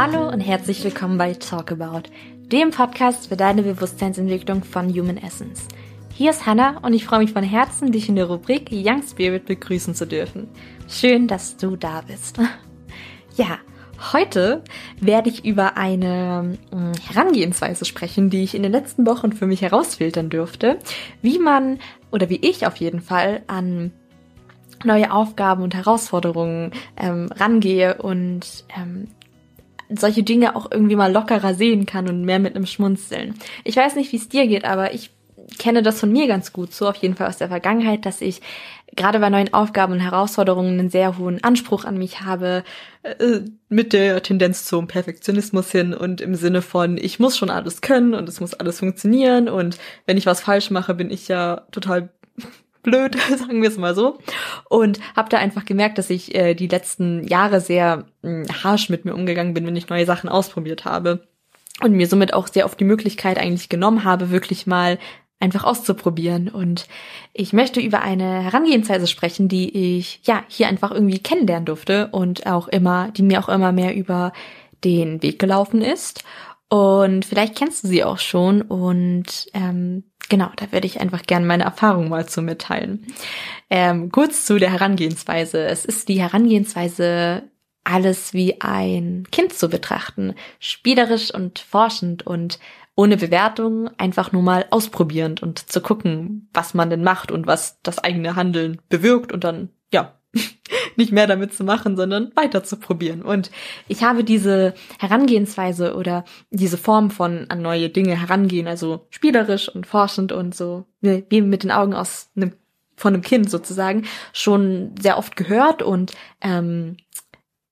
Hallo und herzlich willkommen bei Talk About, dem Podcast für deine Bewusstseinsentwicklung von Human Essence. Hier ist Hannah und ich freue mich von Herzen, dich in der Rubrik Young Spirit begrüßen zu dürfen. Schön, dass du da bist. Ja, heute werde ich über eine hm, Herangehensweise sprechen, die ich in den letzten Wochen für mich herausfiltern dürfte, wie man oder wie ich auf jeden Fall an neue Aufgaben und Herausforderungen ähm, rangehe und ähm, solche Dinge auch irgendwie mal lockerer sehen kann und mehr mit einem Schmunzeln. Ich weiß nicht, wie es dir geht, aber ich kenne das von mir ganz gut so, auf jeden Fall aus der Vergangenheit, dass ich gerade bei neuen Aufgaben und Herausforderungen einen sehr hohen Anspruch an mich habe, äh, mit der Tendenz zum Perfektionismus hin und im Sinne von, ich muss schon alles können und es muss alles funktionieren und wenn ich was falsch mache, bin ich ja total blöd, sagen wir es mal so. Und habe da einfach gemerkt, dass ich äh, die letzten Jahre sehr mh, hm, harsh mit mir umgegangen bin, wenn ich neue Sachen ausprobiert habe. Und mir somit auch sehr oft die Möglichkeit eigentlich genommen habe, wirklich mal einfach auszuprobieren. Und ich möchte über eine Herangehensweise sprechen, die ich ja hier einfach irgendwie kennenlernen durfte und auch immer, die mir auch immer mehr über den Weg gelaufen ist. Und vielleicht kennst du sie auch schon und ähm, genau, da würde ich einfach gerne meine Erfahrung mal zu mitteilen. Ähm, kurz zu der Herangehensweise. Es ist die Herangehensweise, alles wie ein Kind zu betrachten, spielerisch und forschend und ohne Bewertung, einfach nur mal ausprobierend und zu gucken, was man denn macht und was das eigene Handeln bewirkt und dann, nicht mehr damit zu machen, sondern weiter zu probieren. Und ich habe diese Herangehensweise oder diese Form von an neue Dinge herangehen, also spielerisch und forschend und so wie mit den Augen aus einem von einem Kind sozusagen schon sehr oft gehört und ähm,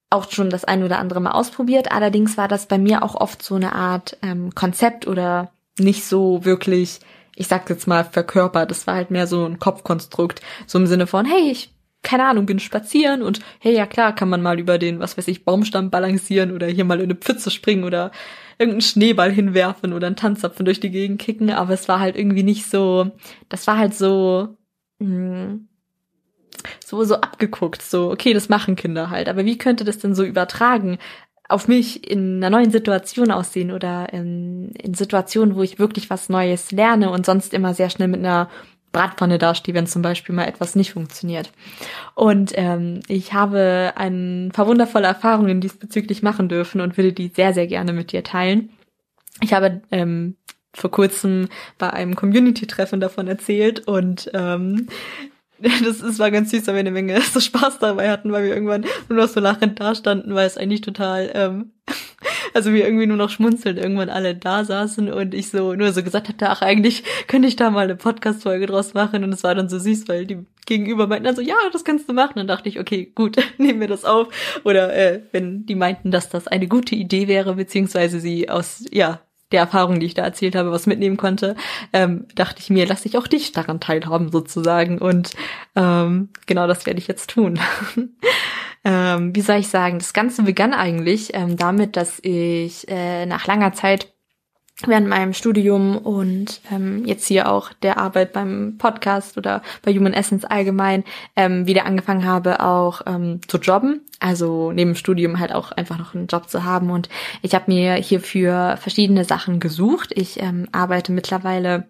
auch schon das ein oder andere Mal ausprobiert. Allerdings war das bei mir auch oft so eine Art ähm, Konzept oder nicht so wirklich, ich sag jetzt mal, verkörpert. Das war halt mehr so ein Kopfkonstrukt, so im Sinne von, hey, ich keine Ahnung, bin spazieren und hey, ja klar, kann man mal über den, was weiß ich, Baumstamm balancieren oder hier mal in eine Pfütze springen oder irgendeinen Schneeball hinwerfen oder einen Tanzapfen durch die Gegend kicken, aber es war halt irgendwie nicht so, das war halt so, hm, so, so abgeguckt, so, okay, das machen Kinder halt, aber wie könnte das denn so übertragen auf mich in einer neuen Situation aussehen oder in, in Situationen, wo ich wirklich was Neues lerne und sonst immer sehr schnell mit einer Bratpfanne dastehe, wenn zum Beispiel mal etwas nicht funktioniert. Und ähm, ich habe ein paar wundervolle Erfahrungen diesbezüglich machen dürfen und würde die sehr, sehr gerne mit dir teilen. Ich habe ähm, vor kurzem bei einem Community-Treffen davon erzählt und ähm, das, das war ganz süß, weil wir eine Menge so Spaß dabei hatten, weil wir irgendwann nur noch so lachend da standen, weil es eigentlich total, ähm, also wir irgendwie nur noch schmunzelnd irgendwann alle da saßen und ich so nur so gesagt hatte, ach eigentlich könnte ich da mal eine Podcast-Folge draus machen und es war dann so süß, weil die gegenüber meinten dann so, ja, das kannst du machen. Dann dachte ich, okay, gut, nehmen wir das auf. Oder äh, wenn die meinten, dass das eine gute Idee wäre, beziehungsweise sie aus, ja, der Erfahrung, die ich da erzählt habe, was mitnehmen konnte, ähm, dachte ich mir, lasse ich auch dich daran teilhaben sozusagen. Und ähm, genau das werde ich jetzt tun. ähm, wie soll ich sagen? Das Ganze begann eigentlich ähm, damit, dass ich äh, nach langer Zeit während meinem Studium und ähm, jetzt hier auch der Arbeit beim Podcast oder bei Human Essence allgemein ähm, wieder angefangen habe, auch ähm, zu jobben. Also neben dem Studium halt auch einfach noch einen Job zu haben. Und ich habe mir hierfür verschiedene Sachen gesucht. Ich ähm, arbeite mittlerweile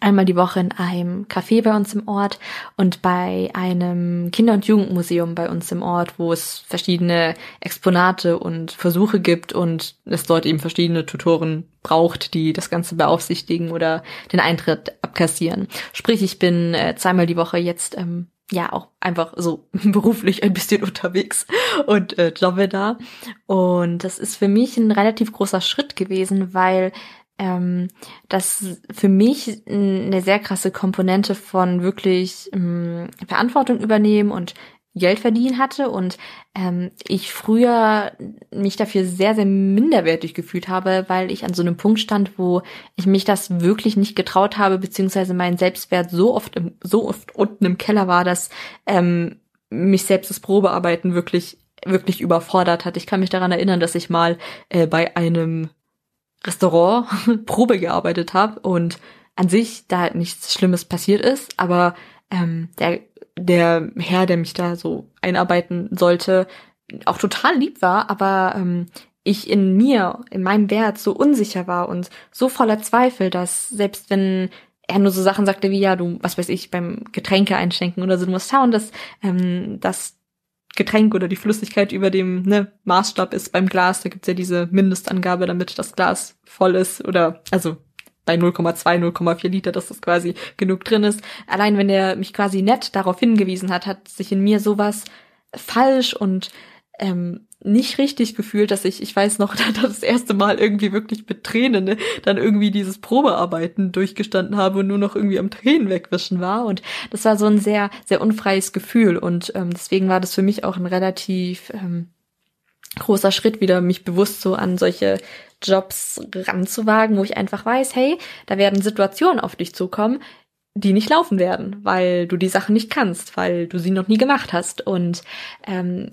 einmal die Woche in einem Café bei uns im Ort und bei einem Kinder- und Jugendmuseum bei uns im Ort, wo es verschiedene Exponate und Versuche gibt und es dort eben verschiedene Tutoren braucht, die das Ganze beaufsichtigen oder den Eintritt abkassieren. Sprich, ich bin äh, zweimal die Woche jetzt ähm, ja auch einfach so beruflich ein bisschen unterwegs und äh, jobbe da. Und das ist für mich ein relativ großer Schritt gewesen, weil ähm, das für mich eine sehr krasse Komponente von wirklich ähm, Verantwortung übernehmen und Geld verdienen hatte und ähm, ich früher mich dafür sehr, sehr minderwertig gefühlt habe, weil ich an so einem Punkt stand, wo ich mich das wirklich nicht getraut habe, beziehungsweise mein Selbstwert so oft im, so oft unten im Keller war, dass ähm, mich selbst das Probearbeiten wirklich wirklich überfordert hat. Ich kann mich daran erinnern, dass ich mal äh, bei einem Restaurant Probe gearbeitet habe und an sich da halt nichts Schlimmes passiert ist, aber ähm, der, der Herr, der mich da so einarbeiten sollte, auch total lieb war, aber ähm, ich in mir, in meinem Wert so unsicher war und so voller Zweifel, dass selbst wenn er nur so Sachen sagte wie, ja, du, was weiß ich, beim Getränke einschenken oder so, du musst schauen, dass ähm, das Getränk oder die Flüssigkeit über dem ne, Maßstab ist beim Glas. Da gibt's ja diese Mindestangabe, damit das Glas voll ist oder also bei 0,2, 0,4 Liter, dass das quasi genug drin ist. Allein wenn er mich quasi nett darauf hingewiesen hat, hat sich in mir sowas falsch und ähm, nicht richtig gefühlt, dass ich, ich weiß noch, das erste Mal irgendwie wirklich mit Tränen ne, dann irgendwie dieses Probearbeiten durchgestanden habe und nur noch irgendwie am Tränen wegwischen war. Und das war so ein sehr, sehr unfreies Gefühl. Und ähm, deswegen war das für mich auch ein relativ ähm, großer Schritt, wieder mich bewusst so an solche Jobs ranzuwagen, wo ich einfach weiß, hey, da werden Situationen auf dich zukommen, die nicht laufen werden, weil du die Sachen nicht kannst, weil du sie noch nie gemacht hast. Und ähm,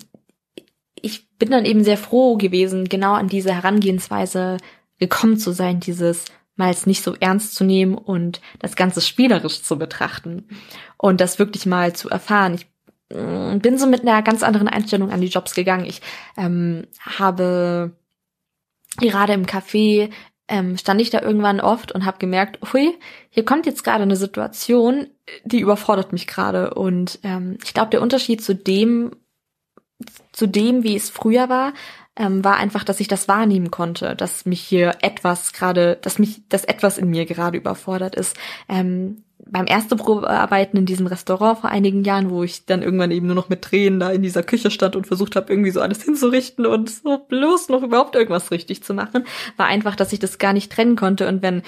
ich bin dann eben sehr froh gewesen, genau an diese Herangehensweise gekommen zu sein, dieses mal es nicht so ernst zu nehmen und das Ganze spielerisch zu betrachten und das wirklich mal zu erfahren. Ich mm, bin so mit einer ganz anderen Einstellung an die Jobs gegangen. Ich ähm, habe gerade im Café ähm, stand ich da irgendwann oft und habe gemerkt, hui, hier kommt jetzt gerade eine Situation, die überfordert mich gerade. Und ähm, ich glaube, der Unterschied zu dem, zu dem, wie es früher war, ähm, war einfach, dass ich das wahrnehmen konnte, dass mich hier etwas gerade, dass mich, dass etwas in mir gerade überfordert ist. Ähm, beim ersten Probearbeiten in diesem Restaurant vor einigen Jahren, wo ich dann irgendwann eben nur noch mit Tränen da in dieser Küche stand und versucht habe, irgendwie so alles hinzurichten und so bloß noch überhaupt irgendwas richtig zu machen, war einfach, dass ich das gar nicht trennen konnte. Und wenn,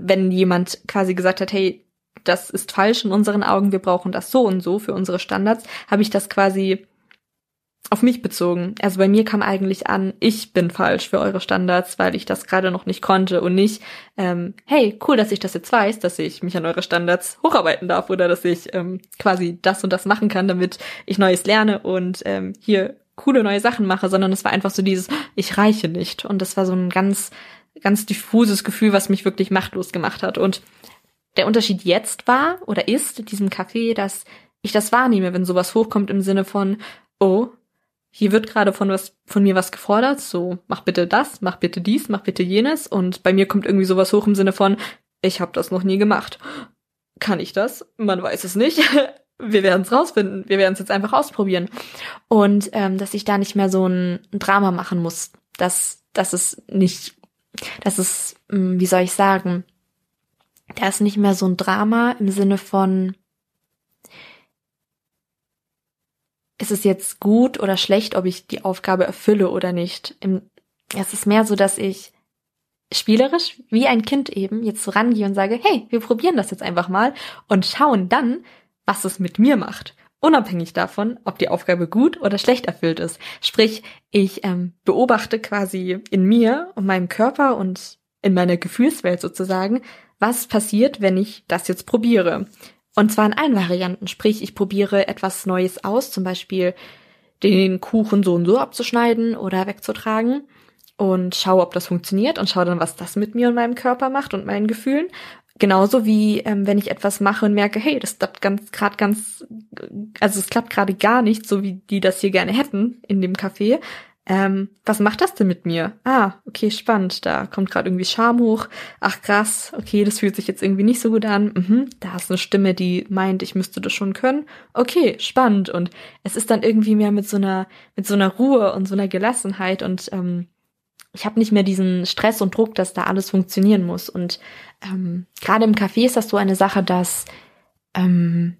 wenn jemand quasi gesagt hat, hey, das ist falsch in unseren Augen, wir brauchen das so und so für unsere Standards, habe ich das quasi auf mich bezogen. Also bei mir kam eigentlich an, ich bin falsch für eure Standards, weil ich das gerade noch nicht konnte und nicht, ähm, hey, cool, dass ich das jetzt weiß, dass ich mich an eure Standards hocharbeiten darf oder dass ich ähm, quasi das und das machen kann, damit ich Neues lerne und ähm, hier coole neue Sachen mache, sondern es war einfach so dieses, ich reiche nicht. Und das war so ein ganz, ganz diffuses Gefühl, was mich wirklich machtlos gemacht hat. Und der Unterschied jetzt war oder ist in diesem Café, dass ich das wahrnehme, wenn sowas hochkommt im Sinne von, oh, hier wird gerade von was von mir was gefordert, so mach bitte das, mach bitte dies, mach bitte jenes und bei mir kommt irgendwie sowas hoch im Sinne von ich habe das noch nie gemacht. Kann ich das? Man weiß es nicht. Wir werden es rausfinden. Wir werden es jetzt einfach ausprobieren. Und ähm, dass ich da nicht mehr so ein, Drama machen muss. Dass, dass es nicht, dass es, hm, wie soll ich sagen, da ist nicht mehr so ein Drama im Sinne von, ist es jetzt gut oder schlecht, ob ich die Aufgabe erfülle oder nicht. es ist mehr so, dass ich spielerisch wie ein Kind eben jetzt so rangehe und sage, hey, wir probieren das jetzt einfach mal und schauen dann, was es mit mir macht. Unabhängig davon, ob die Aufgabe gut oder schlecht erfüllt ist. Sprich, ich ähm, beobachte quasi in mir und meinem Körper und in meiner Gefühlswelt sozusagen, was passiert, wenn ich das jetzt probiere. Und zwar in allen Varianten. Sprich, ich probiere etwas Neues aus, zum Beispiel den Kuchen so und so abzuschneiden oder wegzutragen und schaue, ob das funktioniert und schaue dann, was das mit mir und meinem Körper macht und meinen Gefühlen. Genauso wie ähm, wenn ich etwas mache und merke, hey, das klappt ganz gerade ganz, also es klappt gerade gar nicht, so wie die das hier gerne hätten in dem Café, ähm, was macht das denn mit mir? Ah, okay, spannend. Da kommt gerade irgendwie Scham hoch. Ach krass, okay, das fühlt sich jetzt irgendwie nicht so gut an. Mhm, da ist eine Stimme, die meint, ich müsste das schon können. Okay, spannend. Und es ist dann irgendwie mehr mit so einer, mit so einer Ruhe und so einer Gelassenheit und ähm, ich habe nicht mehr diesen Stress und Druck, dass da alles funktionieren muss. Und ähm, gerade im Café ist das so eine Sache, dass ähm,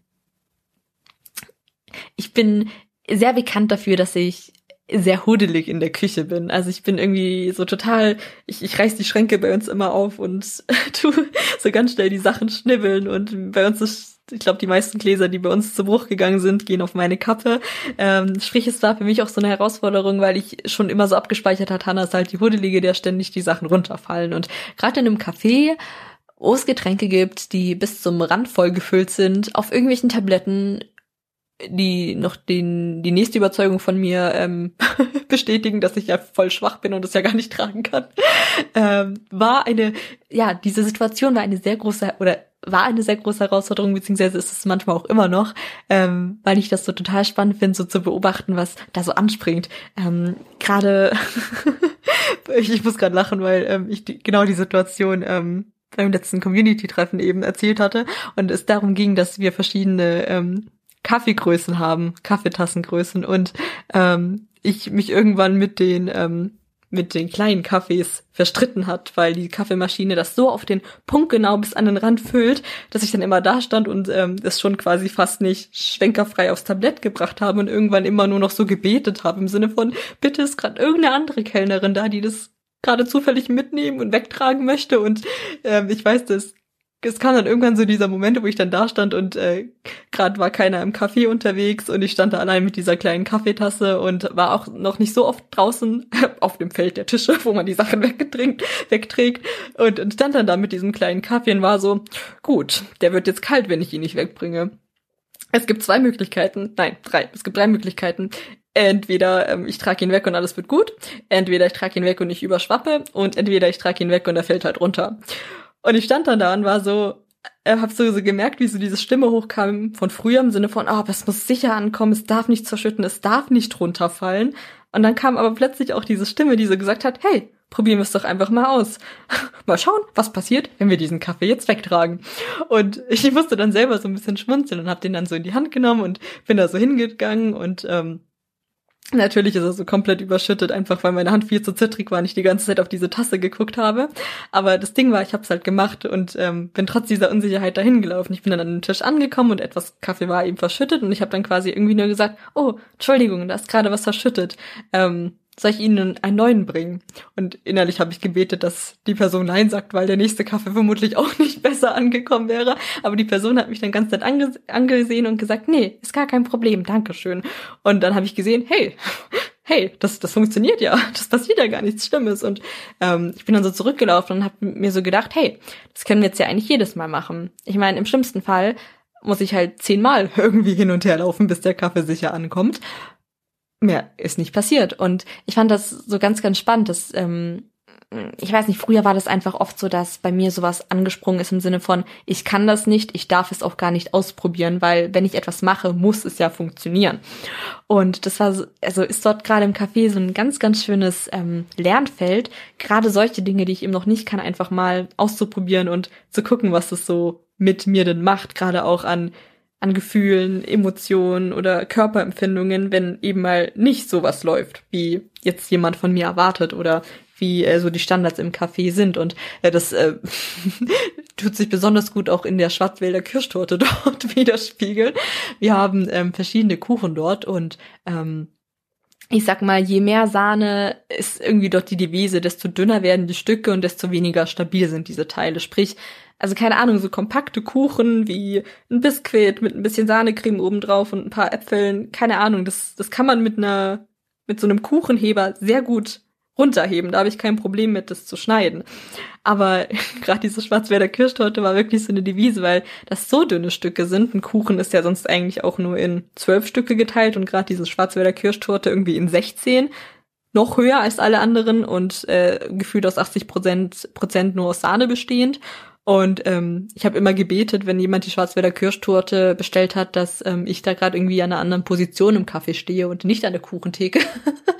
ich bin sehr bekannt dafür, dass ich sehr hudelig in der Küche bin. Also ich bin irgendwie so total, ich, ich reiß die Schränke bei uns immer auf und tu so ganz schnell die Sachen schnibbeln und bei uns ist ich glaube, die meisten Gläser, die bei uns zu Bruch gegangen sind, gehen auf meine Kappe. Ähm, sprich, es war für mich auch so eine Herausforderung, weil ich schon immer so abgespeichert hat, Hannah ist halt die Hudelige, der ständig die Sachen runterfallen. Und gerade in einem Café, wo es Getränke gibt, die bis zum Rand voll gefüllt sind, auf irgendwelchen Tabletten die noch den, die nächste Überzeugung von mir ähm, bestätigen, dass ich ja voll schwach bin und das ja gar nicht tragen kann, ähm, war eine, ja, diese Situation war eine sehr große oder war eine sehr große Herausforderung, beziehungsweise ist es manchmal auch immer noch, ähm, weil ich das so total spannend finde, so zu beobachten, was da so anspringt. Ähm, Gerade ich, ich muss gerade lachen, weil ähm, ich die, genau die Situation ähm, beim letzten Community-Treffen eben erzählt hatte und es darum ging, dass wir verschiedene ähm, Kaffeegrößen haben, Kaffeetassengrößen und ähm, ich mich irgendwann mit den ähm, mit den kleinen Kaffees verstritten hat, weil die Kaffeemaschine das so auf den Punkt genau bis an den Rand füllt, dass ich dann immer da stand und ähm, das schon quasi fast nicht schwenkerfrei aufs Tablett gebracht habe und irgendwann immer nur noch so gebetet habe im Sinne von, bitte ist gerade irgendeine andere Kellnerin da, die das gerade zufällig mitnehmen und wegtragen möchte und ähm, ich weiß, dass es kam dann irgendwann so dieser Moment, wo ich dann da stand und äh, gerade war keiner im Café unterwegs und ich stand da allein mit dieser kleinen Kaffeetasse und war auch noch nicht so oft draußen auf dem Feld der Tische, wo man die Sachen wegträgt und, und stand dann da mit diesem kleinen Kaffee und war so, gut, der wird jetzt kalt, wenn ich ihn nicht wegbringe. Es gibt zwei Möglichkeiten, nein, drei, es gibt drei Möglichkeiten. Entweder ähm, ich trage ihn weg und alles wird gut, entweder ich trage ihn weg und ich überschwappe und entweder ich trage ihn weg und er fällt halt runter. Und ich stand dann da und war so, äh, hab so, so gemerkt, wie so diese Stimme hochkam von früher im Sinne von, oh, es muss sicher ankommen, es darf nicht zerschütten, es darf nicht runterfallen. Und dann kam aber plötzlich auch diese Stimme, die so gesagt hat, hey, probieren wir es doch einfach mal aus. mal schauen, was passiert, wenn wir diesen Kaffee jetzt wegtragen. Und ich musste dann selber so ein bisschen schmunzeln und hab den dann so in die Hand genommen und bin da so hingegangen und ähm, Natürlich ist er so komplett überschüttet, einfach weil meine Hand viel zu zittrig war und ich die ganze Zeit auf diese Tasse geguckt habe. Aber das Ding war, ich habe es halt gemacht und ähm, bin trotz dieser Unsicherheit dahin gelaufen. Ich bin dann an den Tisch angekommen und etwas Kaffee war eben verschüttet und ich habe dann quasi irgendwie nur gesagt, oh, Entschuldigung, da ist gerade was verschüttet. Ähm, soll ich Ihnen einen neuen bringen? Und innerlich habe ich gebetet, dass die Person Nein sagt, weil der nächste Kaffee vermutlich auch nicht besser angekommen wäre. Aber die Person hat mich dann ganz nett ange angesehen und gesagt, nee, ist gar kein Problem, Dankeschön. Und dann habe ich gesehen, hey, hey, das, das funktioniert ja, das passiert ja gar nichts Schlimmes. Und ähm, ich bin dann so zurückgelaufen und habe mir so gedacht, hey, das können wir jetzt ja eigentlich jedes Mal machen. Ich meine, im schlimmsten Fall muss ich halt zehnmal irgendwie hin und her laufen, bis der Kaffee sicher ankommt mehr ist nicht passiert. Und ich fand das so ganz, ganz spannend, dass, ähm, ich weiß nicht, früher war das einfach oft so, dass bei mir sowas angesprungen ist im Sinne von, ich kann das nicht, ich darf es auch gar nicht ausprobieren, weil wenn ich etwas mache, muss es ja funktionieren. Und das war, so, also ist dort gerade im Café so ein ganz, ganz schönes ähm, Lernfeld, gerade solche Dinge, die ich eben noch nicht kann, einfach mal auszuprobieren und zu gucken, was es so mit mir denn macht, gerade auch an an Gefühlen, Emotionen oder Körperempfindungen, wenn eben mal nicht sowas läuft, wie jetzt jemand von mir erwartet oder wie äh, so die Standards im Café sind. Und äh, das äh, tut sich besonders gut auch in der Schwarzwälder Kirschtorte dort widerspiegeln. Wir haben ähm, verschiedene Kuchen dort und ähm, ich sag mal, je mehr Sahne ist irgendwie dort die Devise, desto dünner werden die Stücke und desto weniger stabil sind diese Teile. Sprich, also keine Ahnung, so kompakte Kuchen wie ein Biskuit mit ein bisschen Sahnecreme obendrauf und ein paar Äpfeln, keine Ahnung, das, das kann man mit einer, mit so einem Kuchenheber sehr gut runterheben. Da habe ich kein Problem mit, das zu schneiden. Aber gerade diese Schwarzwälder Kirschtorte war wirklich so eine Devise, weil das so dünne Stücke sind. Ein Kuchen ist ja sonst eigentlich auch nur in zwölf Stücke geteilt und gerade diese Schwarzwälder Kirschtorte irgendwie in 16 noch höher als alle anderen und äh, gefühlt aus 80 Prozent, Prozent nur aus Sahne bestehend. Und ähm, ich habe immer gebetet, wenn jemand die Schwarzwälder Kirschtorte bestellt hat, dass ähm, ich da gerade irgendwie an einer anderen Position im Kaffee stehe und nicht an der Kuchentheke.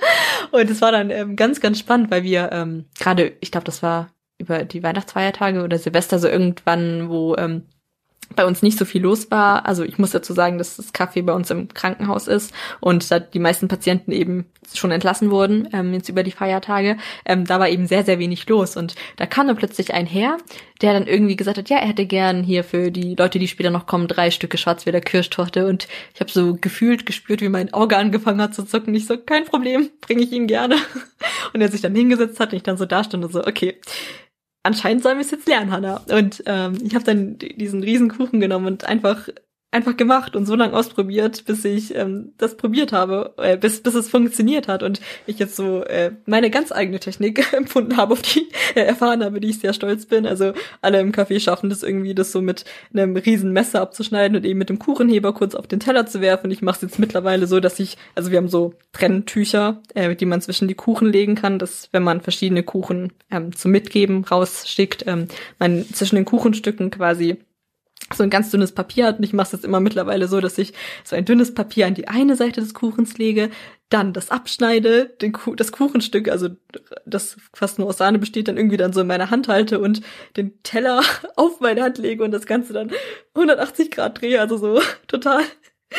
und es war dann ähm, ganz, ganz spannend, weil wir ähm, gerade, ich glaube, das war über die Weihnachtsfeiertage oder Silvester so irgendwann, wo ähm, bei uns nicht so viel los war. Also ich muss dazu sagen, dass das Café bei uns im Krankenhaus ist und da die meisten Patienten eben schon entlassen wurden, ähm, jetzt über die Feiertage. Ähm, da war eben sehr, sehr wenig los. Und da kam dann plötzlich ein Herr, der dann irgendwie gesagt hat, ja, er hätte gern hier für die Leute, die später noch kommen, drei Stücke Schwarzwälder Kirschtorte. Und ich habe so gefühlt gespürt, wie mein Auge angefangen hat zu zucken. Ich so, kein Problem, bringe ich Ihnen gerne. Und er sich dann hingesetzt hat und ich dann so da stand und so, okay, anscheinend sollen wir es jetzt lernen, Hannah. Und ähm, ich habe dann diesen riesen Kuchen genommen und einfach einfach gemacht und so lange ausprobiert, bis ich ähm, das probiert habe, äh, bis, bis es funktioniert hat und ich jetzt so äh, meine ganz eigene Technik empfunden habe, auf die äh, erfahren habe, die ich sehr stolz bin. Also alle im Café schaffen das irgendwie, das so mit einem riesen Messer abzuschneiden und eben mit dem Kuchenheber kurz auf den Teller zu werfen. Ich mache es jetzt mittlerweile so, dass ich, also wir haben so Brenntücher, äh, die man zwischen die Kuchen legen kann, dass wenn man verschiedene Kuchen ähm, zum Mitgeben rausschickt, ähm, man zwischen den Kuchenstücken quasi so ein ganz dünnes Papier hat. Und ich mache es jetzt immer mittlerweile so, dass ich so ein dünnes Papier an die eine Seite des Kuchens lege, dann das abschneide, den Kuh das Kuchenstück, also das fast nur aus Sahne besteht, dann irgendwie dann so in meiner Hand halte und den Teller auf meine Hand lege und das Ganze dann 180 Grad drehe, also so total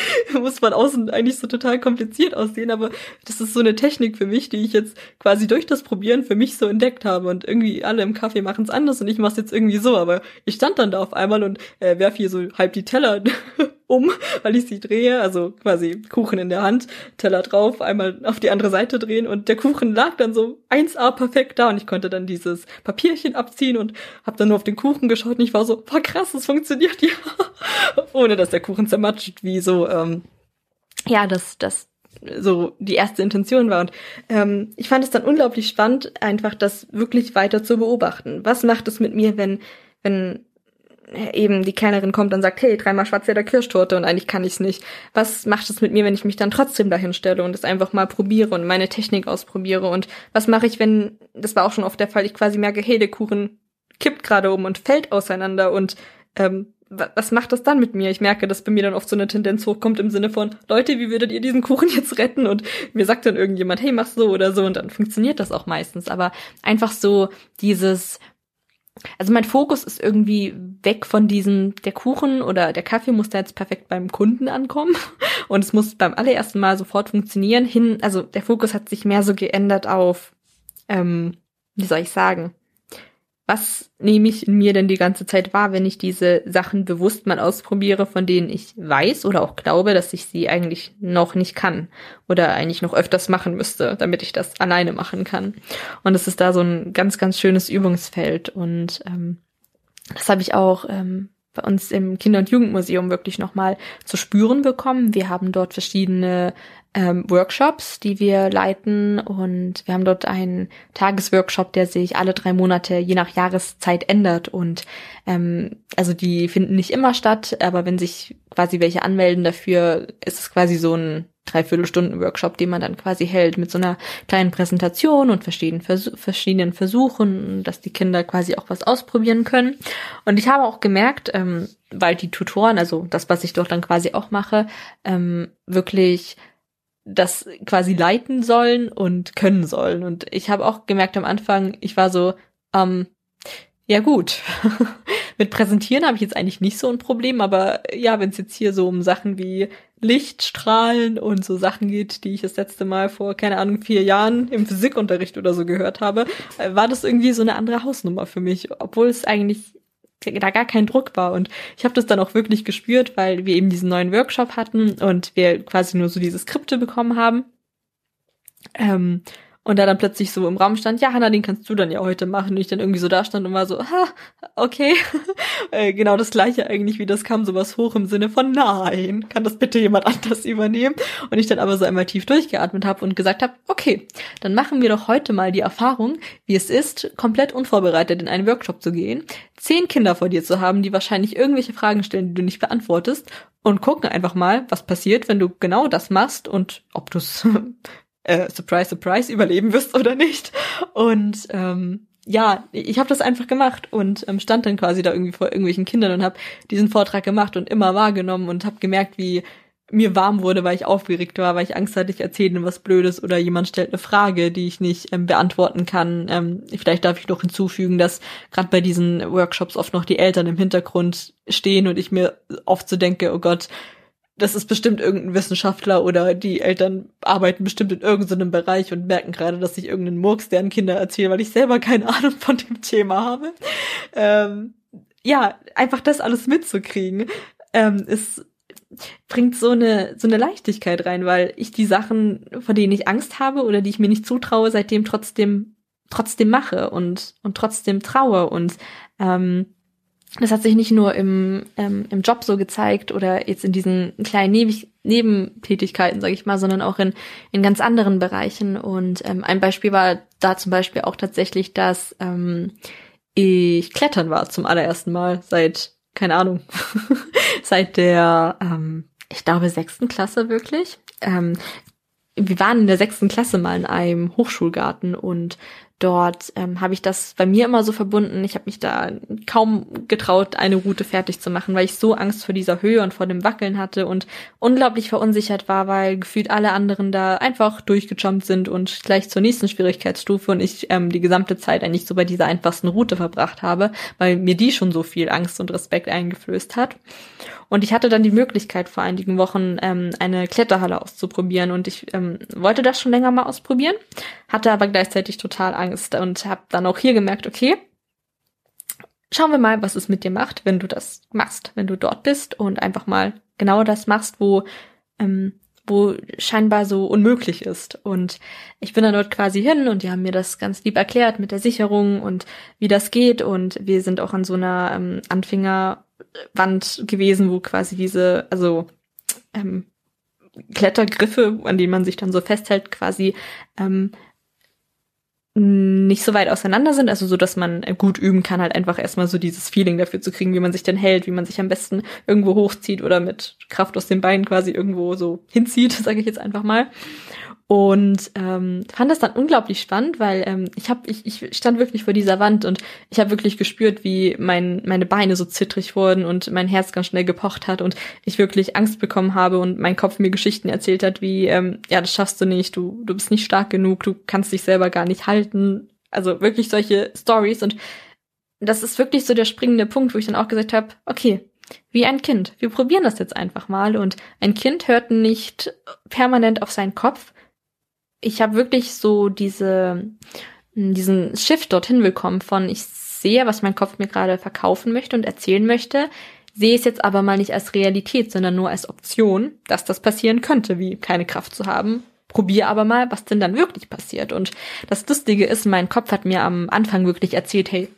muss von außen eigentlich so total kompliziert aussehen, aber das ist so eine Technik für mich, die ich jetzt quasi durch das Probieren für mich so entdeckt habe. Und irgendwie alle im Kaffee machen es anders und ich mache es jetzt irgendwie so, aber ich stand dann da auf einmal und äh, werf hier so halb die Teller um, weil ich sie drehe, also quasi Kuchen in der Hand, Teller drauf, einmal auf die andere Seite drehen und der Kuchen lag dann so 1A perfekt da und ich konnte dann dieses Papierchen abziehen und habe dann nur auf den Kuchen geschaut und ich war so, war krass, das funktioniert ja, ohne dass der Kuchen zermatscht, wie so, ähm, ja, das, das so die erste Intention war. Und ähm, ich fand es dann unglaublich spannend, einfach das wirklich weiter zu beobachten. Was macht es mit mir, wenn, wenn eben die Kellnerin kommt und sagt, hey, dreimal schwarze Kirschtorte und eigentlich kann ich's nicht. Was macht es mit mir, wenn ich mich dann trotzdem dahin stelle und es einfach mal probiere und meine Technik ausprobiere? Und was mache ich, wenn, das war auch schon oft der Fall, ich quasi merke, hey, der Kuchen kippt gerade um und fällt auseinander und ähm, was macht das dann mit mir? Ich merke, dass bei mir dann oft so eine Tendenz hochkommt im Sinne von, Leute, wie würdet ihr diesen Kuchen jetzt retten? Und mir sagt dann irgendjemand, hey, mach so oder so und dann funktioniert das auch meistens. Aber einfach so dieses, also mein Fokus ist irgendwie weg von diesem, der Kuchen oder der Kaffee muss da jetzt perfekt beim Kunden ankommen. Und es muss beim allerersten Mal sofort funktionieren, hin, also der Fokus hat sich mehr so geändert auf, ähm, wie soll ich sagen, was nehme ich in mir denn die ganze Zeit wahr, wenn ich diese Sachen bewusst mal ausprobiere, von denen ich weiß oder auch glaube, dass ich sie eigentlich noch nicht kann oder eigentlich noch öfters machen müsste, damit ich das alleine machen kann. Und es ist da so ein ganz, ganz schönes Übungsfeld und ähm, das habe ich auch ähm, bei uns im Kinder- und Jugendmuseum wirklich nochmal zu spüren bekommen. Wir haben dort verschiedene ähm, Workshops, die wir leiten und wir haben dort einen Tagesworkshop, der sich alle drei Monate je nach Jahreszeit ändert und ähm, also die finden nicht immer statt, aber wenn sich quasi welche anmelden dafür, ist es quasi so ein Dreiviertelstunden Workshop, den man dann quasi hält mit so einer kleinen Präsentation und verschiedenen, Vers verschiedenen Versuchen, dass die Kinder quasi auch was ausprobieren können. Und ich habe auch gemerkt, ähm, weil die Tutoren, also das, was ich dort dann quasi auch mache, ähm, wirklich das quasi leiten sollen und können sollen. Und ich habe auch gemerkt am Anfang, ich war so, ähm, ja gut, mit Präsentieren habe ich jetzt eigentlich nicht so ein Problem, aber ja, wenn es jetzt hier so um Sachen wie Lichtstrahlen und so Sachen geht, die ich das letzte Mal vor, keine Ahnung, vier Jahren im Physikunterricht oder so gehört habe, äh, war das irgendwie so eine andere Hausnummer für mich, obwohl es eigentlich da gar kein Druck war. Und ich habe das dann auch wirklich gespürt, weil wir eben diesen neuen Workshop hatten und wir quasi nur so diese Skripte bekommen haben. Ähm, und da dann plötzlich so im Raum stand, ja, Hanna, den kannst du dann ja heute machen. Und ich dann irgendwie so da stand und war so, ha, okay. äh, genau das gleiche eigentlich, wie das kam sowas hoch im Sinne von, nein, kann das bitte jemand anders übernehmen? Und ich dann aber so einmal tief durchgeatmet habe und gesagt habe, okay, dann machen wir doch heute mal die Erfahrung, wie es ist, komplett unvorbereitet in einen Workshop zu gehen, zehn Kinder vor dir zu haben, die wahrscheinlich irgendwelche Fragen stellen, die du nicht beantwortest und gucken einfach mal, was passiert, wenn du genau das machst und ob du es äh, surprise, surprise, überleben wirst oder nicht. Und ähm, ja, ich habe das einfach gemacht und ähm, stand dann quasi da irgendwie vor irgendwelchen Kindern und habe diesen Vortrag gemacht und immer wahrgenommen und habe gemerkt, wie mir warm wurde, weil ich aufgeregt war, weil ich Angst hatte, ich erzähle was Blödes oder jemand stellt eine Frage, die ich nicht ähm, beantworten kann. Ähm, vielleicht darf ich noch hinzufügen, dass gerade bei diesen Workshops oft noch die Eltern im Hintergrund stehen und ich mir oft so denke, oh Gott, das ist bestimmt irgendein Wissenschaftler oder die Eltern arbeiten bestimmt in irgendeinem Bereich und merken gerade, dass ich irgendeinen Murks deren Kinder erzähle, weil ich selber keine Ahnung von dem Thema habe. Ähm, ja, einfach das alles mitzukriegen, ähm, ist bringt so eine so eine Leichtigkeit rein, weil ich die Sachen, vor denen ich Angst habe oder die ich mir nicht zutraue, seitdem trotzdem trotzdem mache und und trotzdem traue und ähm, das hat sich nicht nur im, ähm, im Job so gezeigt oder jetzt in diesen kleinen Neb Nebentätigkeiten, sage ich mal, sondern auch in, in ganz anderen Bereichen. Und ähm, ein Beispiel war da zum Beispiel auch tatsächlich, dass ähm, ich klettern war zum allerersten Mal seit, keine Ahnung, seit der, ähm, ich glaube, sechsten Klasse wirklich. Ähm, wir waren in der sechsten Klasse mal in einem Hochschulgarten und dort ähm, habe ich das bei mir immer so verbunden. Ich habe mich da kaum getraut, eine Route fertig zu machen, weil ich so Angst vor dieser Höhe und vor dem Wackeln hatte und unglaublich verunsichert war, weil gefühlt alle anderen da einfach durchgejumpt sind und gleich zur nächsten Schwierigkeitsstufe und ich ähm, die gesamte Zeit eigentlich so bei dieser einfachsten Route verbracht habe, weil mir die schon so viel Angst und Respekt eingeflößt hat. Und ich hatte dann die Möglichkeit, vor einigen Wochen ähm, eine Kletterhalle auszuprobieren und ich ähm, wollte das schon länger mal ausprobieren, hatte aber gleichzeitig total Angst und habe dann auch hier gemerkt, okay, schauen wir mal, was es mit dir macht, wenn du das machst, wenn du dort bist und einfach mal genau das machst, wo ähm, wo scheinbar so unmöglich ist. Und ich bin dann dort quasi hin und die haben mir das ganz lieb erklärt mit der Sicherung und wie das geht. Und wir sind auch an so einer ähm, Anfänger Wand gewesen, wo quasi diese, also ähm, Klettergriffe, an denen man sich dann so festhält, quasi ähm, nicht so weit auseinander sind, also so, dass man gut üben kann, halt einfach erstmal so dieses Feeling dafür zu kriegen, wie man sich denn hält, wie man sich am besten irgendwo hochzieht oder mit Kraft aus den Beinen quasi irgendwo so hinzieht, sage ich jetzt einfach mal und ähm, fand das dann unglaublich spannend, weil ähm, ich habe ich, ich stand wirklich vor dieser Wand und ich habe wirklich gespürt, wie mein meine Beine so zittrig wurden und mein Herz ganz schnell gepocht hat und ich wirklich Angst bekommen habe und mein Kopf mir Geschichten erzählt hat, wie ähm, ja das schaffst du nicht, du du bist nicht stark genug, du kannst dich selber gar nicht halten, also wirklich solche Stories und das ist wirklich so der springende Punkt, wo ich dann auch gesagt habe, okay, wie ein Kind. Wir probieren das jetzt einfach mal. Und ein Kind hört nicht permanent auf seinen Kopf, ich habe wirklich so diese, diesen Shift dorthin bekommen von ich sehe, was mein Kopf mir gerade verkaufen möchte und erzählen möchte, sehe es jetzt aber mal nicht als Realität, sondern nur als Option, dass das passieren könnte, wie keine Kraft zu haben. Probier aber mal, was denn dann wirklich passiert. Und das Lustige ist, mein Kopf hat mir am Anfang wirklich erzählt, hey,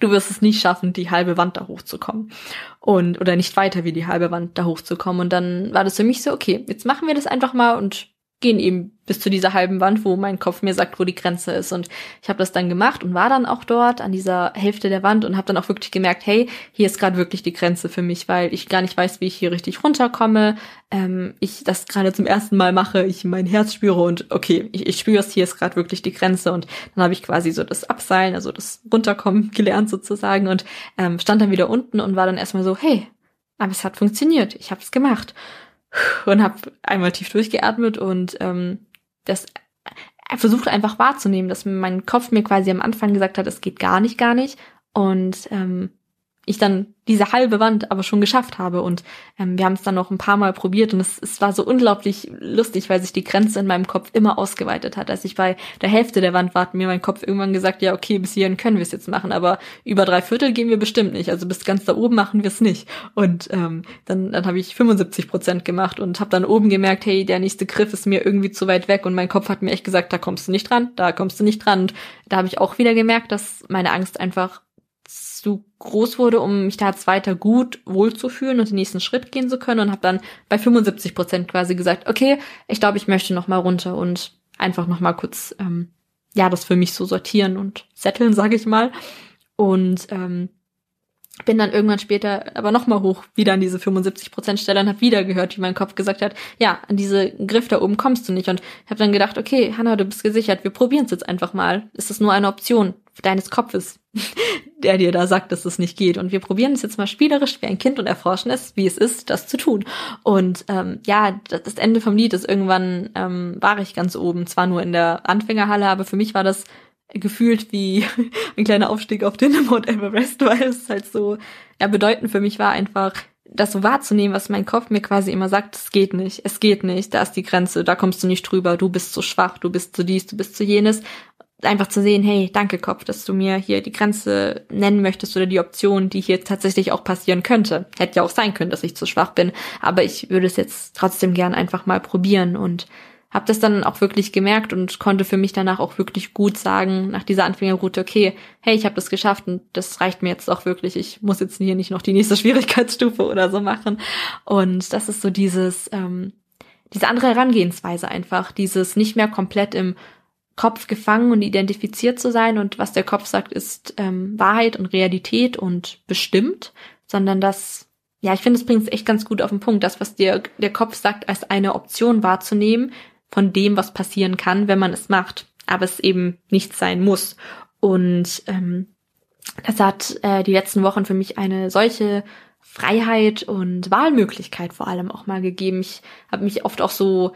du wirst es nicht schaffen, die halbe Wand da hochzukommen. Und, oder nicht weiter wie die halbe Wand da hochzukommen. Und dann war das für mich so, okay, jetzt machen wir das einfach mal und gehen eben bis zu dieser halben Wand, wo mein Kopf mir sagt, wo die Grenze ist. Und ich habe das dann gemacht und war dann auch dort an dieser Hälfte der Wand und habe dann auch wirklich gemerkt, hey, hier ist gerade wirklich die Grenze für mich, weil ich gar nicht weiß, wie ich hier richtig runterkomme. Ähm, ich das gerade zum ersten Mal mache, ich mein Herz spüre und okay, ich, ich spüre es, hier ist gerade wirklich die Grenze. Und dann habe ich quasi so das Abseilen, also das Runterkommen gelernt sozusagen und ähm, stand dann wieder unten und war dann erstmal so, hey, aber es hat funktioniert, ich habe es gemacht und habe einmal tief durchgeatmet und ähm, das versucht einfach wahrzunehmen, dass mein Kopf mir quasi am Anfang gesagt hat, es geht gar nicht, gar nicht. Und ähm, ich dann diese halbe Wand aber schon geschafft habe. Und ähm, wir haben es dann noch ein paar Mal probiert und es, es war so unglaublich lustig, weil sich die Grenze in meinem Kopf immer ausgeweitet hat. Als ich bei der Hälfte der Wand war, hat mir mein Kopf irgendwann gesagt, ja, okay, bis hierhin können wir es jetzt machen, aber über drei Viertel gehen wir bestimmt nicht. Also bis ganz da oben machen wir es nicht. Und ähm, dann, dann habe ich 75 Prozent gemacht und habe dann oben gemerkt, hey, der nächste Griff ist mir irgendwie zu weit weg. Und mein Kopf hat mir echt gesagt, da kommst du nicht dran, da kommst du nicht dran. Und da habe ich auch wieder gemerkt, dass meine Angst einfach zu groß wurde, um mich da jetzt weiter gut wohlzufühlen und den nächsten Schritt gehen zu können und habe dann bei 75 Prozent quasi gesagt, okay, ich glaube, ich möchte noch mal runter und einfach noch mal kurz ähm, ja das für mich so sortieren und setteln, sage ich mal. Und ähm, bin dann irgendwann später aber noch mal hoch wieder an diese 75 Prozent Stelle und habe wieder gehört, wie mein Kopf gesagt hat, ja, an diese Griff da oben kommst du nicht und habe dann gedacht, okay, Hanna, du bist gesichert, wir probieren es jetzt einfach mal. Ist das nur eine Option deines Kopfes? der dir da sagt, dass es nicht geht. Und wir probieren es jetzt mal spielerisch wie ein Kind und erforschen es, wie es ist, das zu tun. Und ähm, ja, das Ende vom Lied ist irgendwann ähm, war ich ganz oben, zwar nur in der Anfängerhalle, aber für mich war das gefühlt wie ein kleiner Aufstieg auf den Mount Everest, weil es halt so ja bedeutend für mich war einfach das so wahrzunehmen, was mein Kopf mir quasi immer sagt, es geht nicht, es geht nicht, da ist die Grenze, da kommst du nicht drüber, du bist zu schwach, du bist zu dies, du bist zu jenes einfach zu sehen, hey, danke Kopf, dass du mir hier die Grenze nennen möchtest oder die Option, die hier tatsächlich auch passieren könnte. Hätte ja auch sein können, dass ich zu schwach bin, aber ich würde es jetzt trotzdem gern einfach mal probieren und habe das dann auch wirklich gemerkt und konnte für mich danach auch wirklich gut sagen, nach dieser Anfängerroute, okay, hey, ich habe das geschafft und das reicht mir jetzt auch wirklich. Ich muss jetzt hier nicht noch die nächste Schwierigkeitsstufe oder so machen. Und das ist so dieses, ähm, diese andere Herangehensweise einfach, dieses nicht mehr komplett im Kopf gefangen und identifiziert zu sein und was der Kopf sagt, ist ähm, Wahrheit und Realität und bestimmt, sondern das, ja, ich finde, es bringt es echt ganz gut auf den Punkt, das, was dir der Kopf sagt, als eine Option wahrzunehmen von dem, was passieren kann, wenn man es macht. aber es eben nicht sein muss. Und ähm, das hat äh, die letzten Wochen für mich eine solche Freiheit und Wahlmöglichkeit vor allem auch mal gegeben. Ich habe mich oft auch so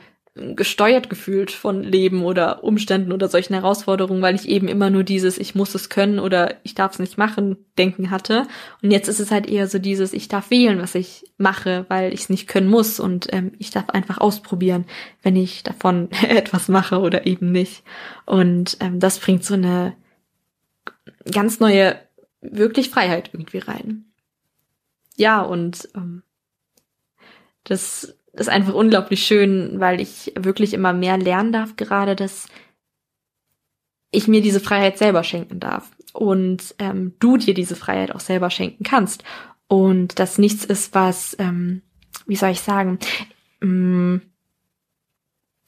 gesteuert gefühlt von Leben oder Umständen oder solchen Herausforderungen, weil ich eben immer nur dieses ich muss es können oder ich darf es nicht machen denken hatte. Und jetzt ist es halt eher so dieses ich darf wählen, was ich mache, weil ich es nicht können muss und ähm, ich darf einfach ausprobieren, wenn ich davon etwas mache oder eben nicht. Und ähm, das bringt so eine ganz neue wirklich Freiheit irgendwie rein. Ja, und ähm, das ist einfach unglaublich schön, weil ich wirklich immer mehr lernen darf, gerade dass ich mir diese Freiheit selber schenken darf und ähm, du dir diese Freiheit auch selber schenken kannst. Und das nichts ist, was, ähm, wie soll ich sagen, ähm,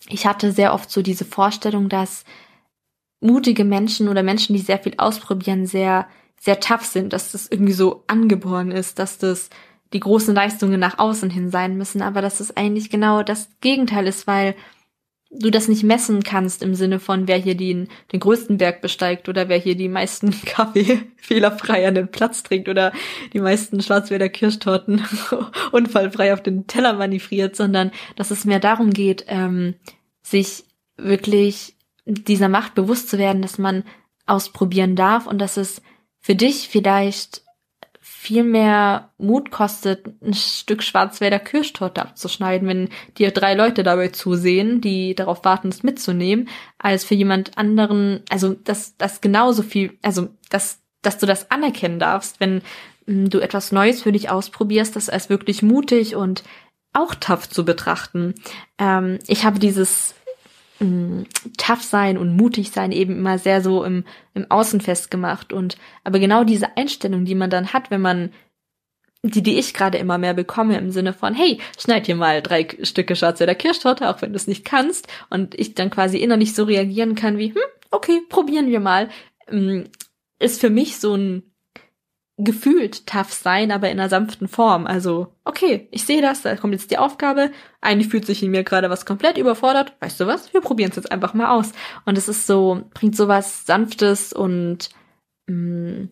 ich hatte sehr oft so diese Vorstellung, dass mutige Menschen oder Menschen, die sehr viel ausprobieren, sehr, sehr tough sind, dass das irgendwie so angeboren ist, dass das die großen Leistungen nach außen hin sein müssen, aber dass es eigentlich genau das Gegenteil ist, weil du das nicht messen kannst im Sinne von, wer hier den, den größten Berg besteigt oder wer hier die meisten Kaffee fehlerfrei an den Platz trinkt oder die meisten Schwarzwälder Kirschtorten unfallfrei auf den Teller manövriert, sondern dass es mehr darum geht, ähm, sich wirklich dieser Macht bewusst zu werden, dass man ausprobieren darf und dass es für dich vielleicht viel mehr Mut kostet, ein Stück Schwarzwälder Kirschtorte abzuschneiden, wenn dir drei Leute dabei zusehen, die darauf warten, es mitzunehmen, als für jemand anderen, also dass das genauso viel, also dass, dass du das anerkennen darfst, wenn hm, du etwas Neues für dich ausprobierst, das als wirklich mutig und auch tough zu betrachten. Ähm, ich habe dieses mh, tough sein und mutig sein eben immer sehr so im, im Außen festgemacht. Und aber genau diese Einstellung, die man dann hat, wenn man die, die ich gerade immer mehr bekomme im Sinne von, hey, schneid dir mal drei Stücke Schwarze oder Kirschtorte, auch wenn du es nicht kannst, und ich dann quasi innerlich so reagieren kann wie, hm, okay, probieren wir mal, ist für mich so ein gefühlt tough sein, aber in einer sanften Form. Also, okay, ich sehe das, da kommt jetzt die Aufgabe. Eigentlich fühlt sich in mir gerade was komplett überfordert. Weißt du was? Wir probieren es jetzt einfach mal aus. Und es ist so, bringt so was Sanftes und mh, mm,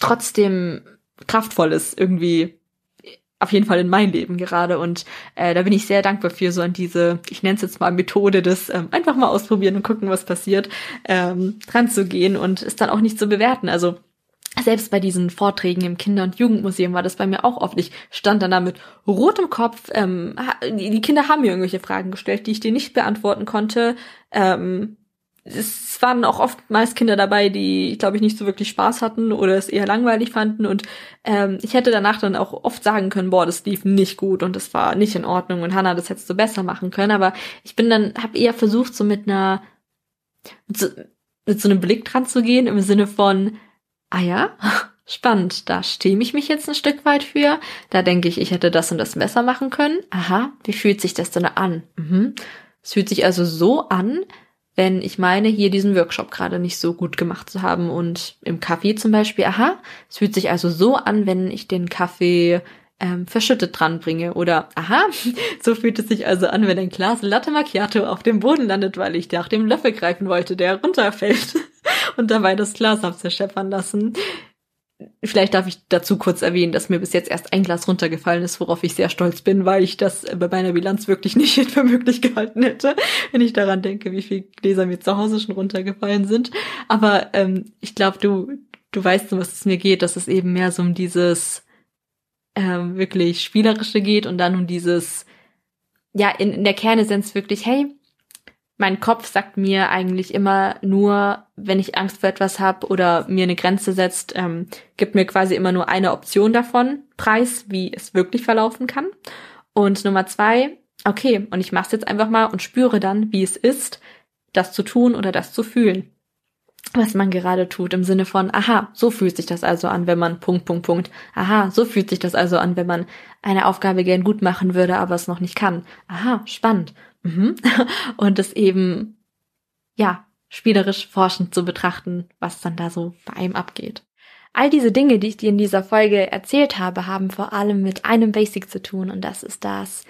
trotzdem Kraftvolles irgendwie auf jeden Fall in mein Leben gerade und äh, da bin ich sehr dankbar für so an diese, ich nenne es jetzt mal Methode des ähm, einfach mal ausprobieren und gucken, was passiert, ähm, dran zu gehen und es dann auch nicht zu bewerten. Also selbst bei diesen Vorträgen im Kinder- und Jugendmuseum war das bei mir auch oft. Ich stand dann da mit rotem Kopf. Ähm, die Kinder haben mir irgendwelche Fragen gestellt, die ich dir nicht beantworten konnte. Ähm, es waren auch oftmals Kinder dabei, die, glaube ich, nicht so wirklich Spaß hatten oder es eher langweilig fanden. Und ähm, ich hätte danach dann auch oft sagen können, boah, das lief nicht gut und das war nicht in Ordnung und Hannah, das hättest du besser machen können. Aber ich bin dann, habe eher versucht, so mit einer, mit so, mit so einem Blick dran zu gehen, im Sinne von, ah ja, spannend, da stehe ich mich jetzt ein Stück weit für. Da denke ich, ich hätte das und das besser machen können. Aha, wie fühlt sich das denn an? Mhm. Es fühlt sich also so an, wenn ich meine, hier diesen Workshop gerade nicht so gut gemacht zu haben und im Kaffee zum Beispiel, aha, es fühlt sich also so an, wenn ich den Kaffee ähm, verschüttet dran bringe. Oder, aha, so fühlt es sich also an, wenn ein Glas Latte Macchiato auf dem Boden landet, weil ich nach dem Löffel greifen wollte, der runterfällt und dabei das Glas habe zerscheppern lassen. Vielleicht darf ich dazu kurz erwähnen, dass mir bis jetzt erst ein Glas runtergefallen ist, worauf ich sehr stolz bin, weil ich das bei meiner Bilanz wirklich nicht für möglich gehalten hätte, wenn ich daran denke, wie viele Gläser mir zu Hause schon runtergefallen sind. Aber ähm, ich glaube, du, du weißt, um was es mir geht, dass es eben mehr so um dieses ähm, wirklich Spielerische geht und dann um dieses, ja, in, in der Kernessenz wirklich, hey, mein Kopf sagt mir eigentlich immer nur, wenn ich Angst vor etwas habe oder mir eine Grenze setzt, ähm, gibt mir quasi immer nur eine Option davon, Preis, wie es wirklich verlaufen kann. Und Nummer zwei, okay, und ich mache es jetzt einfach mal und spüre dann, wie es ist, das zu tun oder das zu fühlen was man gerade tut, im Sinne von, aha, so fühlt sich das also an, wenn man Punkt, Punkt, Punkt. Aha, so fühlt sich das also an, wenn man eine Aufgabe gern gut machen würde, aber es noch nicht kann. Aha, spannend. Mhm. Und es eben, ja, spielerisch forschend zu betrachten, was dann da so bei einem abgeht. All diese Dinge, die ich dir in dieser Folge erzählt habe, haben vor allem mit einem Basic zu tun und das ist das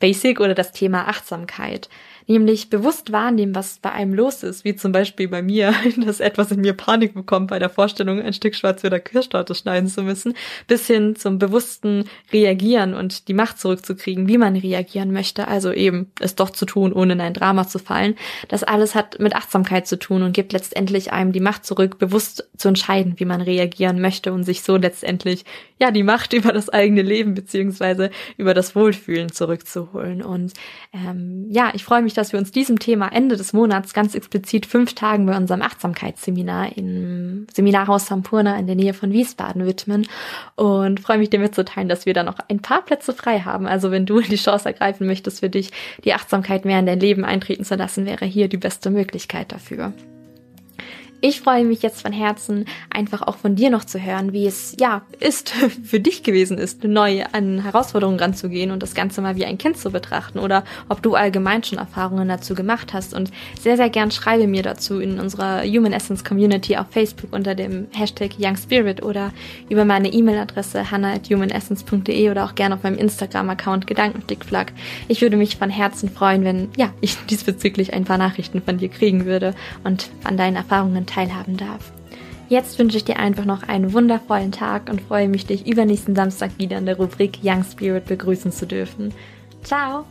Basic oder das Thema Achtsamkeit nämlich bewusst wahrnehmen, was bei einem los ist, wie zum Beispiel bei mir, dass etwas in mir Panik bekommt bei der Vorstellung, ein Stück schwarz-weder Kirschtorte schneiden zu müssen, bis hin zum bewussten Reagieren und die Macht zurückzukriegen, wie man reagieren möchte, also eben es doch zu tun, ohne in ein Drama zu fallen. Das alles hat mit Achtsamkeit zu tun und gibt letztendlich einem die Macht zurück, bewusst zu entscheiden, wie man reagieren möchte und sich so letztendlich ja die Macht über das eigene Leben beziehungsweise über das Wohlfühlen zurückzuholen. Und ähm, ja, ich freue mich, dass wir uns diesem Thema Ende des Monats ganz explizit fünf Tagen bei unserem Achtsamkeitsseminar im Seminarhaus Sampurna in der Nähe von Wiesbaden widmen und freue mich dir mitzuteilen, dass wir da noch ein paar Plätze frei haben. Also wenn du die Chance ergreifen möchtest, für dich die Achtsamkeit mehr in dein Leben eintreten zu lassen, wäre hier die beste Möglichkeit dafür. Ich freue mich jetzt von Herzen, einfach auch von dir noch zu hören, wie es ja ist, für dich gewesen ist, neu an Herausforderungen ranzugehen und das Ganze mal wie ein Kind zu betrachten oder ob du allgemein schon Erfahrungen dazu gemacht hast. Und sehr, sehr gern schreibe mir dazu in unserer Human Essence Community auf Facebook unter dem Hashtag Young Spirit oder über meine E-Mail-Adresse hannah.humanessence.de oder auch gern auf meinem Instagram-Account Gedankenflickflack. Ich würde mich von Herzen freuen, wenn ja, ich diesbezüglich ein paar Nachrichten von dir kriegen würde und an deinen Erfahrungen teilhaben darf. Jetzt wünsche ich dir einfach noch einen wundervollen Tag und freue mich, dich übernächsten Samstag wieder in der Rubrik Young Spirit begrüßen zu dürfen. Ciao!